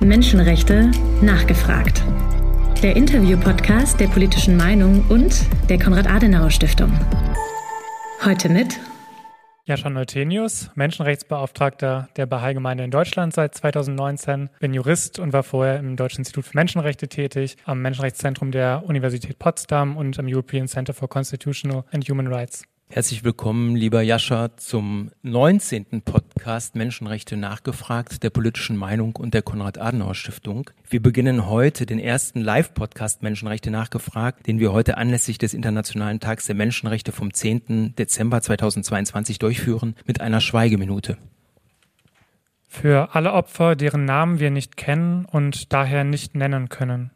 Menschenrechte nachgefragt. Der Interview-Podcast der politischen Meinung und der Konrad-Adenauer-Stiftung. Heute mit Jascha Neutenius, Menschenrechtsbeauftragter der Bahai-Gemeinde in Deutschland seit 2019, bin Jurist und war vorher im Deutschen Institut für Menschenrechte tätig, am Menschenrechtszentrum der Universität Potsdam und am European Center for Constitutional and Human Rights. Herzlich willkommen, lieber Jascha, zum 19. Podcast Menschenrechte nachgefragt der politischen Meinung und der Konrad-Adenauer-Stiftung. Wir beginnen heute den ersten Live-Podcast Menschenrechte nachgefragt, den wir heute anlässlich des Internationalen Tags der Menschenrechte vom 10. Dezember 2022 durchführen, mit einer Schweigeminute. Für alle Opfer, deren Namen wir nicht kennen und daher nicht nennen können.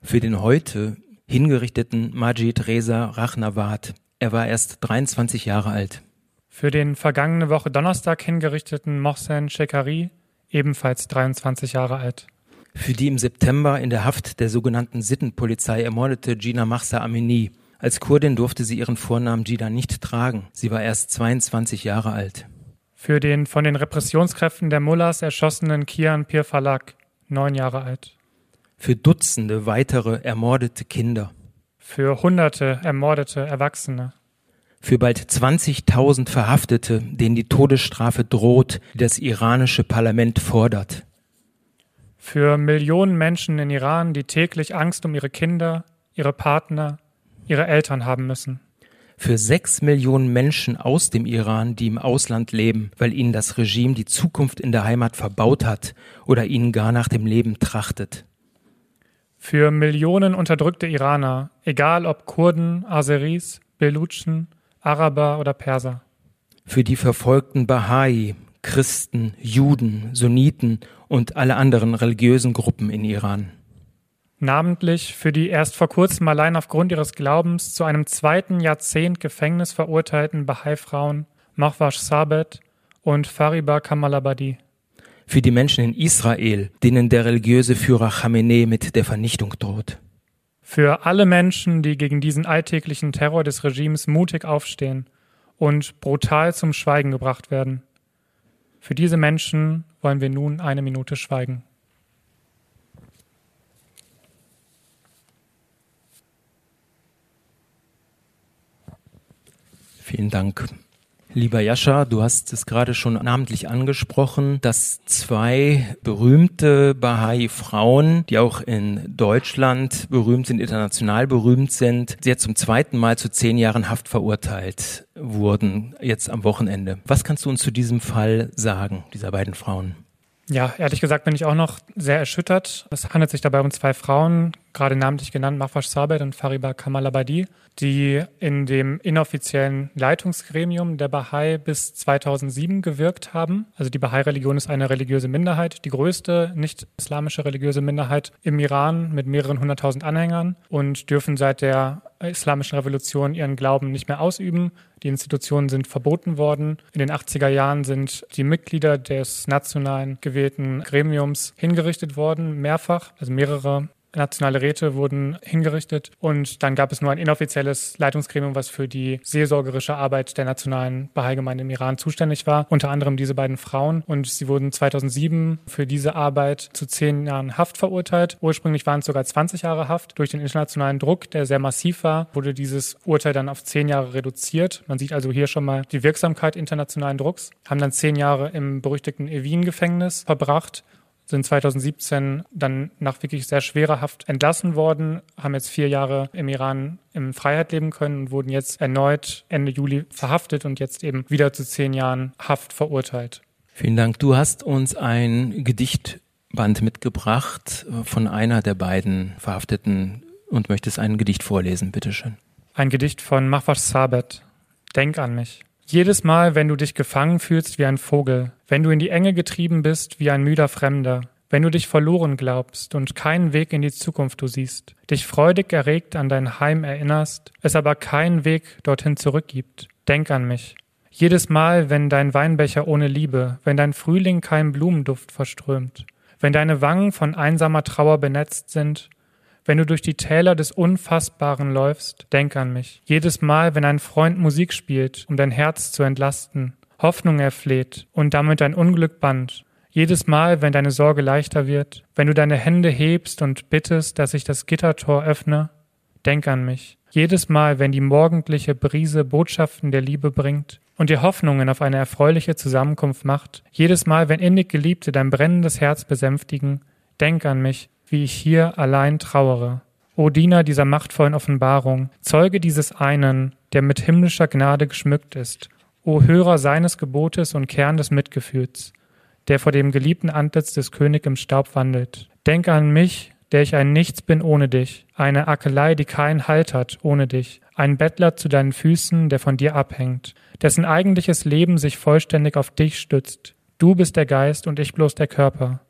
Für den heute hingerichteten Majid Reza Rachnawat, er war erst 23 Jahre alt. Für den vergangene Woche Donnerstag hingerichteten Mohsen Shekari, ebenfalls 23 Jahre alt. Für die im September in der Haft der sogenannten Sittenpolizei ermordete Gina Mahsa Amini. Als Kurdin durfte sie ihren Vornamen Gina nicht tragen. Sie war erst 22 Jahre alt. Für den von den Repressionskräften der Mullahs erschossenen Kian Pir Falak, neun Jahre alt. Für Dutzende weitere ermordete Kinder für hunderte ermordete Erwachsene. Für bald 20.000 Verhaftete, denen die Todesstrafe droht, die das iranische Parlament fordert. Für Millionen Menschen in Iran, die täglich Angst um ihre Kinder, ihre Partner, ihre Eltern haben müssen. Für sechs Millionen Menschen aus dem Iran, die im Ausland leben, weil ihnen das Regime die Zukunft in der Heimat verbaut hat oder ihnen gar nach dem Leben trachtet. Für Millionen unterdrückte Iraner, egal ob Kurden, Aseris, Belutschen, Araber oder Perser. Für die verfolgten Bahai, Christen, Juden, Sunniten und alle anderen religiösen Gruppen in Iran. Namentlich für die erst vor kurzem allein aufgrund ihres Glaubens zu einem zweiten Jahrzehnt Gefängnis verurteilten Bahai-Frauen Mahwash Sabet und Fariba Kamalabadi für die Menschen in Israel, denen der religiöse Führer Khamenei mit der Vernichtung droht. Für alle Menschen, die gegen diesen alltäglichen Terror des Regimes mutig aufstehen und brutal zum Schweigen gebracht werden. Für diese Menschen wollen wir nun eine Minute schweigen. Vielen Dank. Lieber Jascha, du hast es gerade schon namentlich angesprochen, dass zwei berühmte Bahai-Frauen, die auch in Deutschland berühmt sind, international berühmt sind, jetzt zum zweiten Mal zu zehn Jahren Haft verurteilt wurden, jetzt am Wochenende. Was kannst du uns zu diesem Fall sagen, dieser beiden Frauen? Ja, ehrlich gesagt bin ich auch noch sehr erschüttert. Es handelt sich dabei um zwei Frauen, gerade namentlich genannt, Mahfash Sabet und Fariba Kamalabadi, die in dem inoffiziellen Leitungsgremium der Bahai bis 2007 gewirkt haben. Also die Bahai-Religion ist eine religiöse Minderheit, die größte nicht-islamische religiöse Minderheit im Iran mit mehreren hunderttausend Anhängern und dürfen seit der islamischen Revolution ihren Glauben nicht mehr ausüben. Die Institutionen sind verboten worden. In den 80er Jahren sind die Mitglieder des nationalen gewählten Gremiums hingerichtet worden, mehrfach, also mehrere nationale Räte wurden hingerichtet und dann gab es nur ein inoffizielles Leitungsgremium, was für die seelsorgerische Arbeit der nationalen Bahai-Gemeinde im Iran zuständig war, unter anderem diese beiden Frauen und sie wurden 2007 für diese Arbeit zu zehn Jahren Haft verurteilt. Ursprünglich waren es sogar 20 Jahre Haft. Durch den internationalen Druck, der sehr massiv war, wurde dieses Urteil dann auf zehn Jahre reduziert. Man sieht also hier schon mal die Wirksamkeit internationalen Drucks, haben dann zehn Jahre im berüchtigten Evin-Gefängnis verbracht sind 2017 dann nach wirklich sehr schwerer Haft entlassen worden, haben jetzt vier Jahre im Iran in Freiheit leben können und wurden jetzt erneut Ende Juli verhaftet und jetzt eben wieder zu zehn Jahren Haft verurteilt. Vielen Dank. Du hast uns ein Gedichtband mitgebracht von einer der beiden Verhafteten und möchtest ein Gedicht vorlesen, bitteschön. Ein Gedicht von Mahfash Sabet. Denk an mich. Jedes Mal, wenn du dich gefangen fühlst wie ein Vogel, wenn du in die Enge getrieben bist wie ein müder Fremder, wenn du dich verloren glaubst und keinen Weg in die Zukunft du siehst, dich freudig erregt an dein Heim erinnerst, es aber keinen Weg dorthin zurückgibt, denk an mich. Jedes Mal, wenn dein Weinbecher ohne Liebe, wenn dein Frühling keinen Blumenduft verströmt, wenn deine Wangen von einsamer Trauer benetzt sind, wenn du durch die Täler des Unfassbaren läufst, denk an mich. Jedes Mal, wenn ein Freund Musik spielt, um dein Herz zu entlasten, Hoffnung erfleht und damit dein Unglück band. Jedes Mal, wenn deine Sorge leichter wird, wenn du deine Hände hebst und bittest, dass ich das Gittertor öffne, denk an mich. Jedes Mal, wenn die morgendliche Brise Botschaften der Liebe bringt und dir Hoffnungen auf eine erfreuliche Zusammenkunft macht, jedes Mal, wenn innig Geliebte dein brennendes Herz besänftigen, denk an mich, wie ich hier allein trauere. O Diener dieser machtvollen Offenbarung, Zeuge dieses einen, der mit himmlischer Gnade geschmückt ist, o Hörer seines Gebotes und Kern des Mitgefühls, der vor dem geliebten Antlitz des Königs im Staub wandelt. Denke an mich, der ich ein Nichts bin ohne dich, eine Akelei, die keinen Halt hat ohne dich, ein Bettler zu deinen Füßen, der von dir abhängt, dessen eigentliches Leben sich vollständig auf dich stützt. Du bist der Geist und ich bloß der Körper.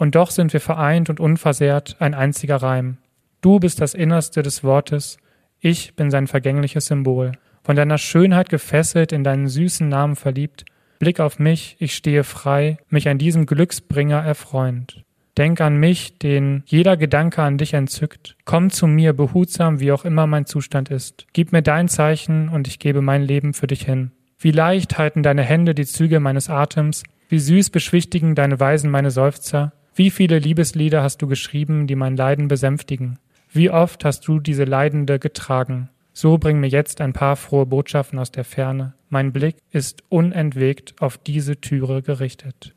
Und doch sind wir vereint und unversehrt ein einziger Reim. Du bist das Innerste des Wortes, ich bin sein vergängliches Symbol. Von deiner Schönheit gefesselt, in deinen süßen Namen verliebt, Blick auf mich, ich stehe frei, mich an diesem Glücksbringer erfreuend. Denk an mich, den jeder Gedanke an dich entzückt. Komm zu mir, behutsam, wie auch immer mein Zustand ist. Gib mir dein Zeichen und ich gebe mein Leben für dich hin. Wie leicht halten deine Hände die Züge meines Atems, wie süß beschwichtigen deine Weisen meine Seufzer. Wie viele Liebeslieder hast du geschrieben, die mein Leiden besänftigen? Wie oft hast du diese Leidende getragen? So bring mir jetzt ein paar frohe Botschaften aus der Ferne. Mein Blick ist unentwegt auf diese Türe gerichtet.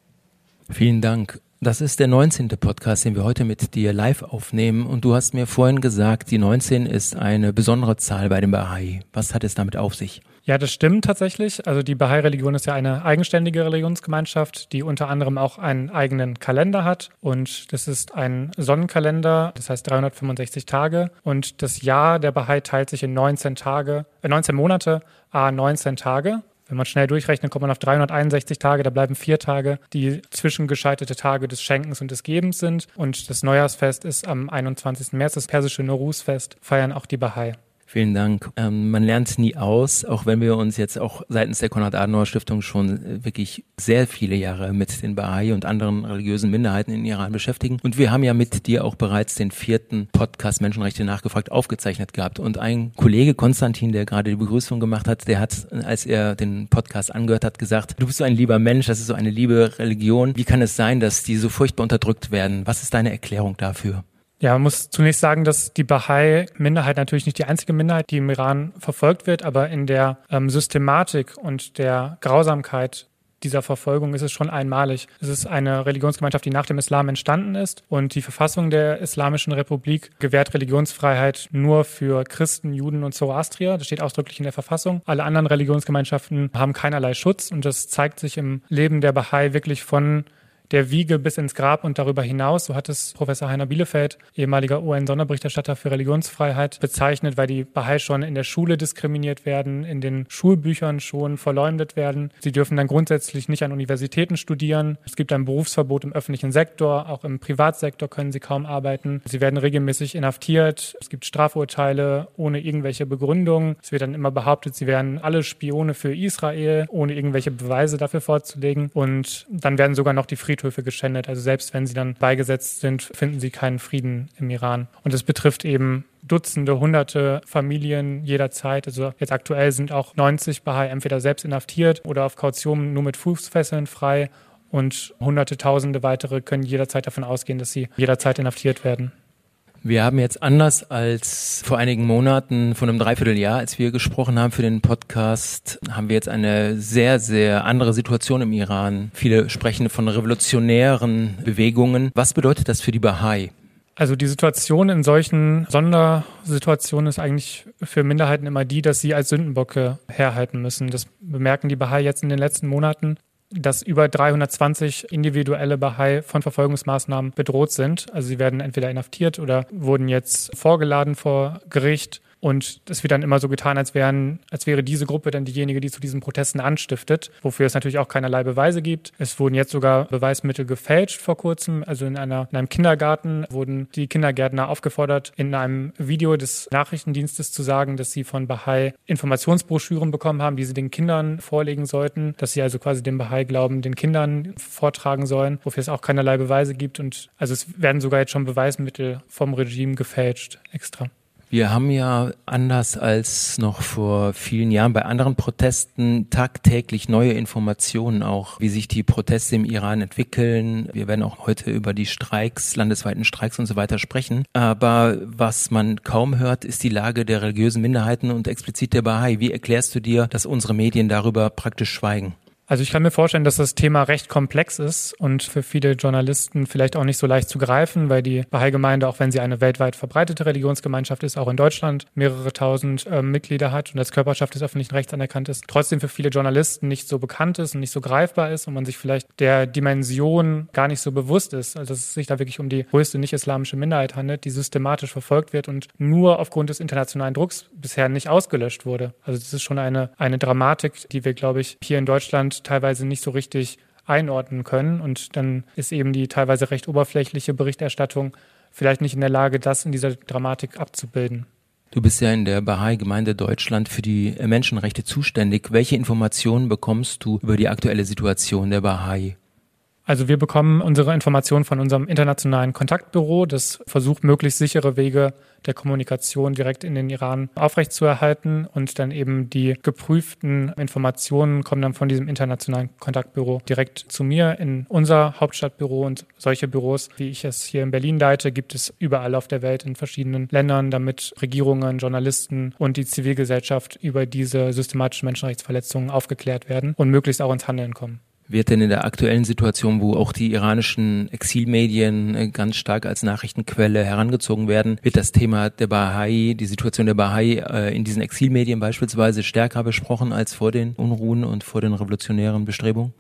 Vielen Dank. Das ist der 19. Podcast, den wir heute mit dir live aufnehmen. Und du hast mir vorhin gesagt, die 19 ist eine besondere Zahl bei dem Bahai. Was hat es damit auf sich? Ja, das stimmt tatsächlich. Also die Bahai-Religion ist ja eine eigenständige Religionsgemeinschaft, die unter anderem auch einen eigenen Kalender hat. Und das ist ein Sonnenkalender, das heißt 365 Tage. Und das Jahr der Bahai teilt sich in 19 Tage, äh 19 Monate, a 19 Tage. Wenn man schnell durchrechnet, kommt man auf 361 Tage. Da bleiben vier Tage, die zwischengeschaltete Tage des Schenkens und des Gebens sind. Und das Neujahrsfest ist am 21. März, das persische Norus-Fest, feiern auch die Bahai. Vielen Dank. Ähm, man lernt nie aus, auch wenn wir uns jetzt auch seitens der Konrad-Adenauer-Stiftung schon äh, wirklich sehr viele Jahre mit den Bahai und anderen religiösen Minderheiten in Iran beschäftigen. Und wir haben ja mit dir auch bereits den vierten Podcast Menschenrechte nachgefragt aufgezeichnet gehabt. Und ein Kollege Konstantin, der gerade die Begrüßung gemacht hat, der hat, als er den Podcast angehört hat, gesagt, du bist so ein lieber Mensch, das ist so eine liebe Religion. Wie kann es sein, dass die so furchtbar unterdrückt werden? Was ist deine Erklärung dafür? Ja, man muss zunächst sagen, dass die Bahai-Minderheit natürlich nicht die einzige Minderheit, die im Iran verfolgt wird, aber in der ähm, Systematik und der Grausamkeit dieser Verfolgung ist es schon einmalig. Es ist eine Religionsgemeinschaft, die nach dem Islam entstanden ist und die Verfassung der Islamischen Republik gewährt Religionsfreiheit nur für Christen, Juden und Zoroastrier. Das steht ausdrücklich in der Verfassung. Alle anderen Religionsgemeinschaften haben keinerlei Schutz und das zeigt sich im Leben der Bahai wirklich von der Wiege bis ins Grab und darüber hinaus. So hat es Professor Heiner Bielefeld, ehemaliger UN-Sonderberichterstatter für Religionsfreiheit, bezeichnet, weil die Bahai schon in der Schule diskriminiert werden, in den Schulbüchern schon verleumdet werden. Sie dürfen dann grundsätzlich nicht an Universitäten studieren. Es gibt ein Berufsverbot im öffentlichen Sektor, auch im Privatsektor können sie kaum arbeiten. Sie werden regelmäßig inhaftiert. Es gibt Strafurteile ohne irgendwelche Begründung. Es wird dann immer behauptet, sie wären alle Spione für Israel, ohne irgendwelche Beweise dafür vorzulegen. Und dann werden sogar noch die Friedhöfe Friedhöfe geschändet. Also selbst wenn sie dann beigesetzt sind, finden sie keinen Frieden im Iran. Und es betrifft eben Dutzende, hunderte Familien jederzeit. Also jetzt aktuell sind auch 90 Bahai entweder selbst inhaftiert oder auf Kaution nur mit Fußfesseln frei. Und hunderte, tausende weitere können jederzeit davon ausgehen, dass sie jederzeit inhaftiert werden. Wir haben jetzt anders als vor einigen Monaten, vor einem Dreivierteljahr, als wir gesprochen haben für den Podcast, haben wir jetzt eine sehr, sehr andere Situation im Iran. Viele sprechen von revolutionären Bewegungen. Was bedeutet das für die Bahai? Also die Situation in solchen Sondersituationen ist eigentlich für Minderheiten immer die, dass sie als Sündenbocke herhalten müssen. Das bemerken die Bahai jetzt in den letzten Monaten dass über 320 individuelle Bahai von Verfolgungsmaßnahmen bedroht sind. Also sie werden entweder inhaftiert oder wurden jetzt vorgeladen vor Gericht und es wird dann immer so getan, als, wären, als wäre diese Gruppe dann diejenige, die zu diesen Protesten anstiftet, wofür es natürlich auch keinerlei Beweise gibt. Es wurden jetzt sogar Beweismittel gefälscht vor kurzem. Also in, einer, in einem Kindergarten wurden die Kindergärtner aufgefordert, in einem Video des Nachrichtendienstes zu sagen, dass sie von Bahai Informationsbroschüren bekommen haben, die sie den Kindern vorlegen sollten, dass sie also quasi den Bahai-Glauben den Kindern vortragen sollen, wofür es auch keinerlei Beweise gibt. Und also es werden sogar jetzt schon Beweismittel vom Regime gefälscht extra. Wir haben ja anders als noch vor vielen Jahren bei anderen Protesten tagtäglich neue Informationen auch, wie sich die Proteste im Iran entwickeln. Wir werden auch heute über die Streiks, landesweiten Streiks und so weiter sprechen. Aber was man kaum hört, ist die Lage der religiösen Minderheiten und explizit der Bahai. Wie erklärst du dir, dass unsere Medien darüber praktisch schweigen? Also ich kann mir vorstellen, dass das Thema recht komplex ist und für viele Journalisten vielleicht auch nicht so leicht zu greifen, weil die Bahai-Gemeinde, auch wenn sie eine weltweit verbreitete Religionsgemeinschaft ist, auch in Deutschland mehrere tausend äh, Mitglieder hat und als Körperschaft des öffentlichen Rechts anerkannt ist, trotzdem für viele Journalisten nicht so bekannt ist und nicht so greifbar ist und man sich vielleicht der Dimension gar nicht so bewusst ist, also dass es sich da wirklich um die größte nicht-islamische Minderheit handelt, die systematisch verfolgt wird und nur aufgrund des internationalen Drucks bisher nicht ausgelöscht wurde. Also das ist schon eine, eine Dramatik, die wir, glaube ich, hier in Deutschland teilweise nicht so richtig einordnen können. Und dann ist eben die teilweise recht oberflächliche Berichterstattung vielleicht nicht in der Lage, das in dieser Dramatik abzubilden. Du bist ja in der Bahai-Gemeinde Deutschland für die Menschenrechte zuständig. Welche Informationen bekommst du über die aktuelle Situation der Bahai? Also wir bekommen unsere Informationen von unserem internationalen Kontaktbüro, das versucht, möglichst sichere Wege der Kommunikation direkt in den Iran aufrechtzuerhalten. Und dann eben die geprüften Informationen kommen dann von diesem internationalen Kontaktbüro direkt zu mir in unser Hauptstadtbüro. Und solche Büros, wie ich es hier in Berlin leite, gibt es überall auf der Welt in verschiedenen Ländern, damit Regierungen, Journalisten und die Zivilgesellschaft über diese systematischen Menschenrechtsverletzungen aufgeklärt werden und möglichst auch ins Handeln kommen wird denn in der aktuellen Situation, wo auch die iranischen Exilmedien äh, ganz stark als Nachrichtenquelle herangezogen werden, wird das Thema der Bahai, die Situation der Bahai äh, in diesen Exilmedien beispielsweise stärker besprochen als vor den Unruhen und vor den revolutionären Bestrebungen?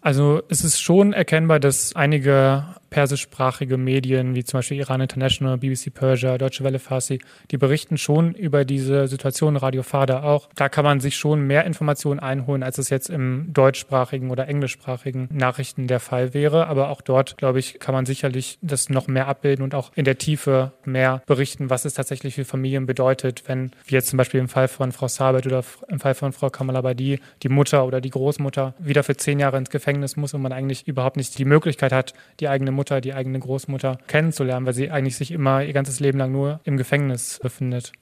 Also es ist schon erkennbar, dass einige persischsprachige Medien, wie zum Beispiel Iran International, BBC Persia, Deutsche Welle Farsi, die berichten schon über diese Situation, Radio Fada auch. Da kann man sich schon mehr Informationen einholen, als es jetzt im deutschsprachigen oder englischsprachigen Nachrichten der Fall wäre. Aber auch dort, glaube ich, kann man sicherlich das noch mehr abbilden und auch in der Tiefe mehr berichten, was es tatsächlich für Familien bedeutet, wenn, wie jetzt zum Beispiel im Fall von Frau Sabet oder im Fall von Frau Kamalabadi, die Mutter oder die Großmutter wieder für zehn Jahre ins Gefängnis muss und man eigentlich überhaupt nicht die Möglichkeit hat, die eigene Mutter Mutter, die eigene Großmutter kennenzulernen, weil sie eigentlich sich immer ihr ganzes Leben lang nur im Gefängnis befindet.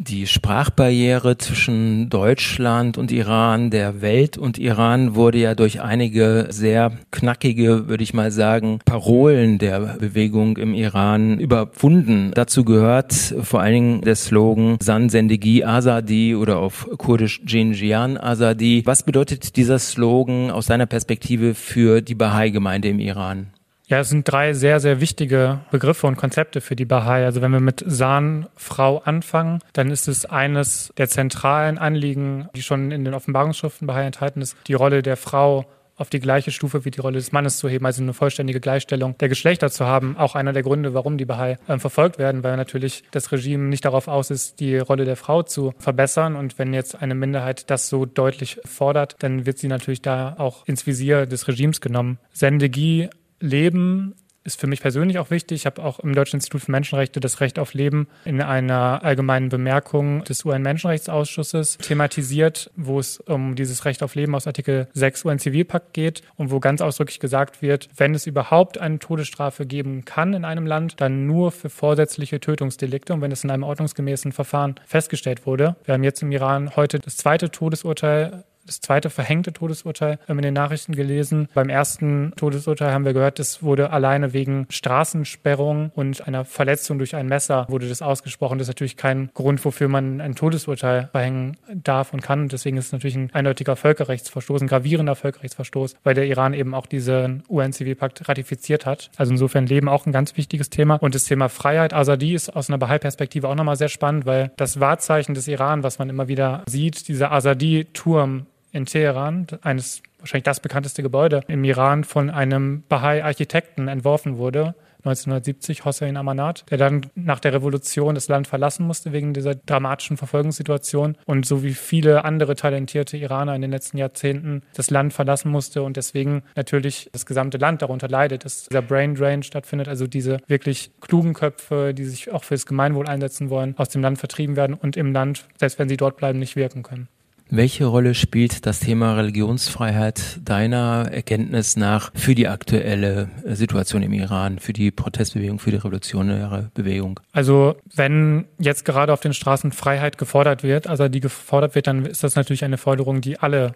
Die Sprachbarriere zwischen Deutschland und Iran, der Welt und Iran wurde ja durch einige sehr knackige, würde ich mal sagen, Parolen der Bewegung im Iran überwunden. Dazu gehört vor allen Dingen der Slogan San Sendegi Azadi oder auf Kurdisch Jinjian Azadi. Was bedeutet dieser Slogan aus deiner Perspektive für die Bahai-Gemeinde im Iran? Ja, es sind drei sehr, sehr wichtige Begriffe und Konzepte für die Bahai. Also wenn wir mit San, Frau anfangen, dann ist es eines der zentralen Anliegen, die schon in den Offenbarungsschriften Bahai enthalten ist, die Rolle der Frau auf die gleiche Stufe wie die Rolle des Mannes zu heben, also eine vollständige Gleichstellung der Geschlechter zu haben. Auch einer der Gründe, warum die Bahai äh, verfolgt werden, weil natürlich das Regime nicht darauf aus ist, die Rolle der Frau zu verbessern. Und wenn jetzt eine Minderheit das so deutlich fordert, dann wird sie natürlich da auch ins Visier des Regimes genommen. Sendegi Leben ist für mich persönlich auch wichtig. Ich habe auch im Deutschen Institut für Menschenrechte das Recht auf Leben in einer allgemeinen Bemerkung des UN-Menschenrechtsausschusses thematisiert, wo es um dieses Recht auf Leben aus Artikel 6 UN-Zivilpakt geht und wo ganz ausdrücklich gesagt wird, wenn es überhaupt eine Todesstrafe geben kann in einem Land, dann nur für vorsätzliche Tötungsdelikte und wenn es in einem ordnungsgemäßen Verfahren festgestellt wurde. Wir haben jetzt im Iran heute das zweite Todesurteil das zweite verhängte Todesurteil in den Nachrichten gelesen. Beim ersten Todesurteil haben wir gehört, es wurde alleine wegen Straßensperrung und einer Verletzung durch ein Messer wurde das ausgesprochen. Das ist natürlich kein Grund, wofür man ein Todesurteil verhängen darf und kann. deswegen ist es natürlich ein eindeutiger Völkerrechtsverstoß, ein gravierender Völkerrechtsverstoß, weil der Iran eben auch diesen UN-Zivilpakt ratifiziert hat. Also insofern Leben auch ein ganz wichtiges Thema. Und das Thema Freiheit, Azadi ist aus einer Bahai-Perspektive auch nochmal sehr spannend, weil das Wahrzeichen des Iran, was man immer wieder sieht, dieser Azadi-Turm, in Teheran, eines wahrscheinlich das bekannteste Gebäude im Iran, von einem Bahai-Architekten entworfen wurde. 1970 Hossein Amanat, der dann nach der Revolution das Land verlassen musste wegen dieser dramatischen Verfolgungssituation und so wie viele andere talentierte Iraner in den letzten Jahrzehnten das Land verlassen musste und deswegen natürlich das gesamte Land darunter leidet, dass dieser Brain Drain stattfindet, also diese wirklich klugen Köpfe, die sich auch fürs Gemeinwohl einsetzen wollen, aus dem Land vertrieben werden und im Land, selbst wenn sie dort bleiben, nicht wirken können. Welche Rolle spielt das Thema Religionsfreiheit deiner Erkenntnis nach für die aktuelle Situation im Iran, für die Protestbewegung, für die revolutionäre Bewegung? Also wenn jetzt gerade auf den Straßen Freiheit gefordert wird, also die gefordert wird, dann ist das natürlich eine Forderung, die alle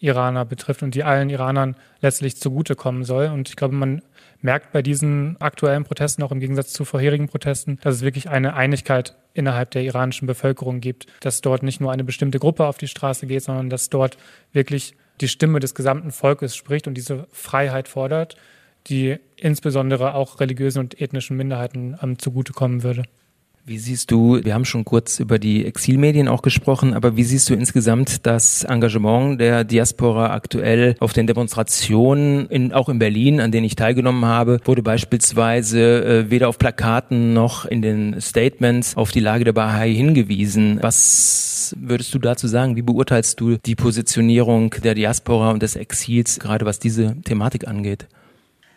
Iraner betrifft und die allen Iranern letztlich zugutekommen soll. Und ich glaube, man merkt bei diesen aktuellen Protesten auch im Gegensatz zu vorherigen Protesten, dass es wirklich eine Einigkeit innerhalb der iranischen Bevölkerung gibt, dass dort nicht nur eine bestimmte Gruppe auf die Straße geht, sondern dass dort wirklich die Stimme des gesamten Volkes spricht und diese Freiheit fordert, die insbesondere auch religiösen und ethnischen Minderheiten ähm, zugutekommen würde. Wie siehst du, wir haben schon kurz über die Exilmedien auch gesprochen, aber wie siehst du insgesamt das Engagement der Diaspora aktuell auf den Demonstrationen, in, auch in Berlin, an denen ich teilgenommen habe, wurde beispielsweise äh, weder auf Plakaten noch in den Statements auf die Lage der Bahai hingewiesen. Was würdest du dazu sagen? Wie beurteilst du die Positionierung der Diaspora und des Exils, gerade was diese Thematik angeht?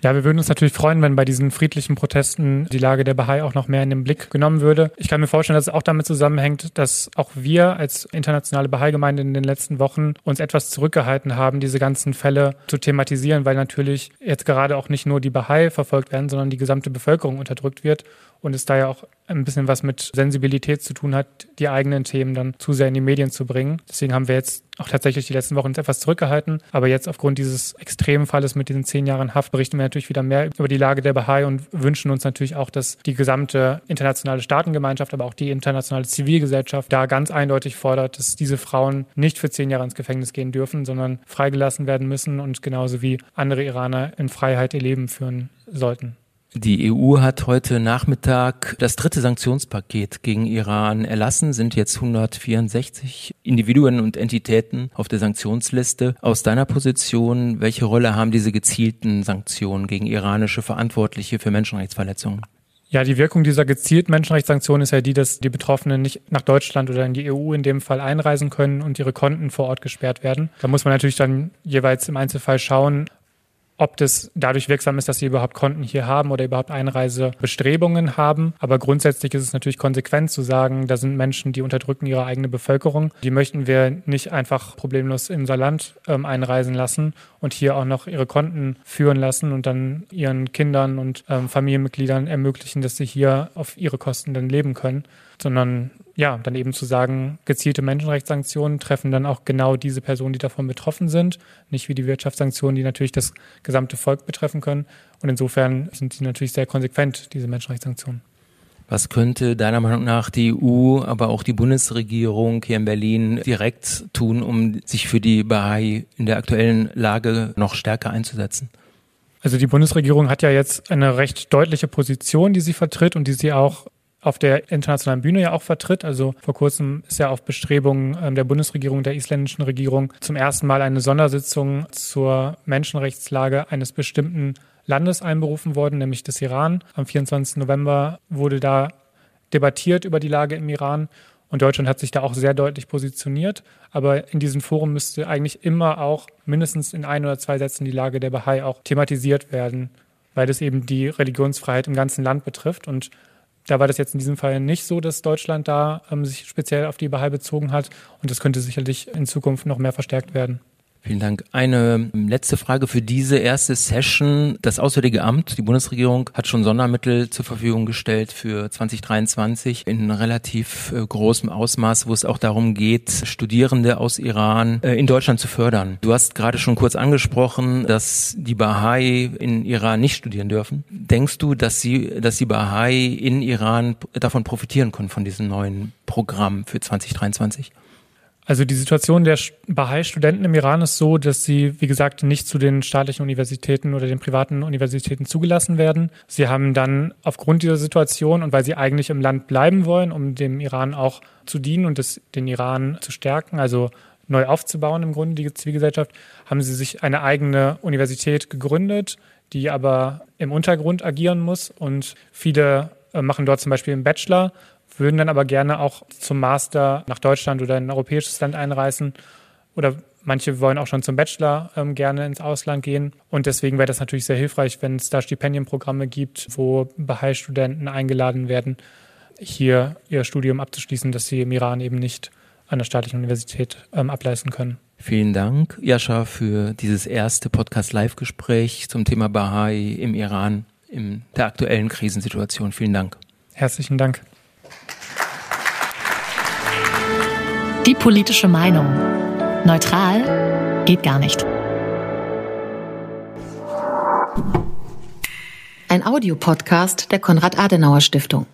Ja, wir würden uns natürlich freuen, wenn bei diesen friedlichen Protesten die Lage der Bahai auch noch mehr in den Blick genommen würde. Ich kann mir vorstellen, dass es auch damit zusammenhängt, dass auch wir als internationale Bahai-Gemeinde in den letzten Wochen uns etwas zurückgehalten haben, diese ganzen Fälle zu thematisieren, weil natürlich jetzt gerade auch nicht nur die Bahai verfolgt werden, sondern die gesamte Bevölkerung unterdrückt wird und es da ja auch ein bisschen was mit Sensibilität zu tun hat, die eigenen Themen dann zu sehr in die Medien zu bringen. Deswegen haben wir jetzt auch tatsächlich die letzten Wochen etwas zurückgehalten. Aber jetzt aufgrund dieses extremen Falles mit diesen zehn Jahren Haft berichten wir natürlich wieder mehr über die Lage der Bahai und wünschen uns natürlich auch, dass die gesamte internationale Staatengemeinschaft, aber auch die internationale Zivilgesellschaft da ganz eindeutig fordert, dass diese Frauen nicht für zehn Jahre ins Gefängnis gehen dürfen, sondern freigelassen werden müssen und genauso wie andere Iraner in Freiheit ihr Leben führen sollten. Die EU hat heute Nachmittag das dritte Sanktionspaket gegen Iran erlassen, sind jetzt 164 Individuen und Entitäten auf der Sanktionsliste. Aus deiner Position, welche Rolle haben diese gezielten Sanktionen gegen iranische Verantwortliche für Menschenrechtsverletzungen? Ja, die Wirkung dieser gezielten Menschenrechtssanktionen ist ja die, dass die Betroffenen nicht nach Deutschland oder in die EU in dem Fall einreisen können und ihre Konten vor Ort gesperrt werden. Da muss man natürlich dann jeweils im Einzelfall schauen, ob das dadurch wirksam ist, dass sie überhaupt Konten hier haben oder überhaupt Einreisebestrebungen haben. Aber grundsätzlich ist es natürlich konsequent zu sagen, da sind Menschen, die unterdrücken ihre eigene Bevölkerung. Die möchten wir nicht einfach problemlos in unser Land ähm, einreisen lassen und hier auch noch ihre Konten führen lassen und dann ihren Kindern und ähm, Familienmitgliedern ermöglichen, dass sie hier auf ihre Kosten dann leben können sondern ja, dann eben zu sagen, gezielte Menschenrechtssanktionen treffen dann auch genau diese Personen, die davon betroffen sind, nicht wie die Wirtschaftssanktionen, die natürlich das gesamte Volk betreffen können. Und insofern sind sie natürlich sehr konsequent, diese Menschenrechtssanktionen. Was könnte deiner Meinung nach die EU, aber auch die Bundesregierung hier in Berlin direkt tun, um sich für die Bahai in der aktuellen Lage noch stärker einzusetzen? Also die Bundesregierung hat ja jetzt eine recht deutliche Position, die sie vertritt und die sie auch auf der internationalen Bühne ja auch vertritt. Also vor kurzem ist ja auf Bestrebungen ähm, der Bundesregierung, der isländischen Regierung zum ersten Mal eine Sondersitzung zur Menschenrechtslage eines bestimmten Landes einberufen worden, nämlich des Iran. Am 24. November wurde da debattiert über die Lage im Iran und Deutschland hat sich da auch sehr deutlich positioniert. Aber in diesem Forum müsste eigentlich immer auch mindestens in ein oder zwei Sätzen die Lage der Bahai auch thematisiert werden, weil das eben die Religionsfreiheit im ganzen Land betrifft. Und da war das jetzt in diesem Fall nicht so, dass Deutschland da ähm, sich speziell auf die Bahai bezogen hat. Und das könnte sicherlich in Zukunft noch mehr verstärkt werden. Vielen Dank. Eine letzte Frage für diese erste Session. Das Auswärtige Amt, die Bundesregierung, hat schon Sondermittel zur Verfügung gestellt für 2023 in relativ äh, großem Ausmaß, wo es auch darum geht, Studierende aus Iran äh, in Deutschland zu fördern. Du hast gerade schon kurz angesprochen, dass die Bahai in Iran nicht studieren dürfen. Denkst du, dass sie, dass die Bahai in Iran davon profitieren können, von diesem neuen Programm für 2023? Also die Situation der Bahai-Studenten im Iran ist so, dass sie, wie gesagt, nicht zu den staatlichen Universitäten oder den privaten Universitäten zugelassen werden. Sie haben dann aufgrund dieser Situation und weil sie eigentlich im Land bleiben wollen, um dem Iran auch zu dienen und das, den Iran zu stärken, also neu aufzubauen im Grunde, die Zivilgesellschaft, haben sie sich eine eigene Universität gegründet, die aber im Untergrund agieren muss und viele äh, machen dort zum Beispiel einen Bachelor würden dann aber gerne auch zum Master nach Deutschland oder in ein europäisches Land einreisen. Oder manche wollen auch schon zum Bachelor ähm, gerne ins Ausland gehen. Und deswegen wäre das natürlich sehr hilfreich, wenn es da Stipendienprogramme gibt, wo Bahai-Studenten eingeladen werden, hier ihr Studium abzuschließen, das sie im Iran eben nicht an der staatlichen Universität ähm, ableisten können. Vielen Dank, Jascha, für dieses erste Podcast-Live-Gespräch zum Thema Bahai im Iran in der aktuellen Krisensituation. Vielen Dank. Herzlichen Dank. Die politische Meinung. Neutral geht gar nicht. Ein Audiopodcast der Konrad-Adenauer-Stiftung.